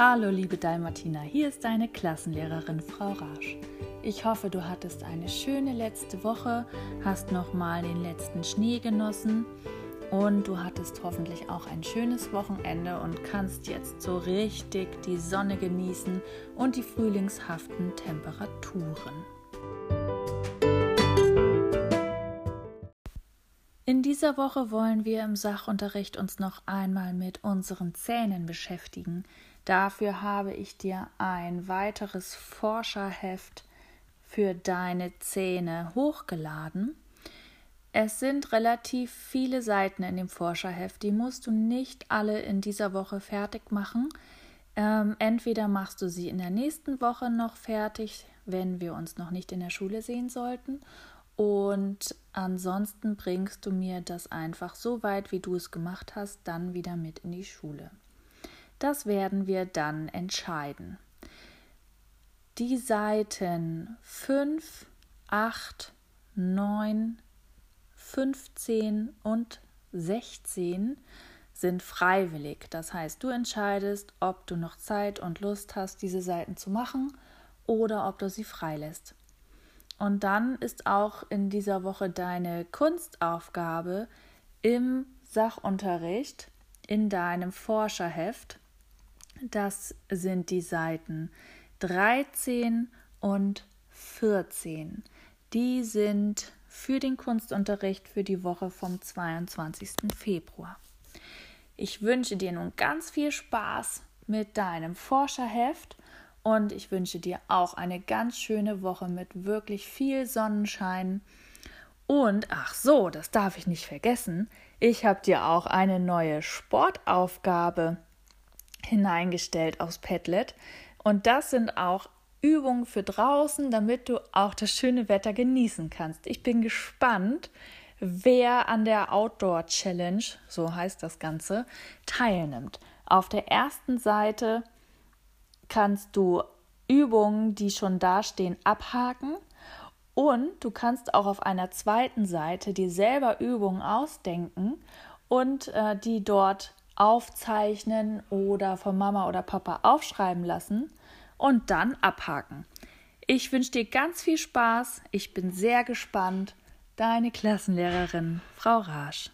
Hallo liebe Dalmatina, hier ist deine Klassenlehrerin Frau Rasch. Ich hoffe, du hattest eine schöne letzte Woche, hast nochmal den letzten Schnee genossen und du hattest hoffentlich auch ein schönes Wochenende und kannst jetzt so richtig die Sonne genießen und die frühlingshaften Temperaturen. In dieser Woche wollen wir im Sachunterricht uns noch einmal mit unseren Zähnen beschäftigen. Dafür habe ich dir ein weiteres Forscherheft für deine Zähne hochgeladen. Es sind relativ viele Seiten in dem Forscherheft, die musst du nicht alle in dieser Woche fertig machen. Ähm, entweder machst du sie in der nächsten Woche noch fertig, wenn wir uns noch nicht in der Schule sehen sollten, und ansonsten bringst du mir das einfach so weit, wie du es gemacht hast, dann wieder mit in die Schule. Das werden wir dann entscheiden. Die Seiten 5, 8, 9, 15 und 16 sind freiwillig. Das heißt, du entscheidest, ob du noch Zeit und Lust hast, diese Seiten zu machen oder ob du sie freilässt. Und dann ist auch in dieser Woche deine Kunstaufgabe im Sachunterricht in deinem Forscherheft. Das sind die Seiten 13 und 14. Die sind für den Kunstunterricht für die Woche vom 22. Februar. Ich wünsche dir nun ganz viel Spaß mit deinem Forscherheft und ich wünsche dir auch eine ganz schöne Woche mit wirklich viel Sonnenschein. Und ach so, das darf ich nicht vergessen, ich habe dir auch eine neue Sportaufgabe hineingestellt aufs Padlet. Und das sind auch Übungen für draußen, damit du auch das schöne Wetter genießen kannst. Ich bin gespannt, wer an der Outdoor Challenge, so heißt das Ganze, teilnimmt. Auf der ersten Seite kannst du Übungen, die schon dastehen, abhaken und du kannst auch auf einer zweiten Seite dir selber Übungen ausdenken und äh, die dort aufzeichnen oder von Mama oder Papa aufschreiben lassen und dann abhaken. Ich wünsche dir ganz viel Spaß. Ich bin sehr gespannt. Deine Klassenlehrerin, Frau Rasch.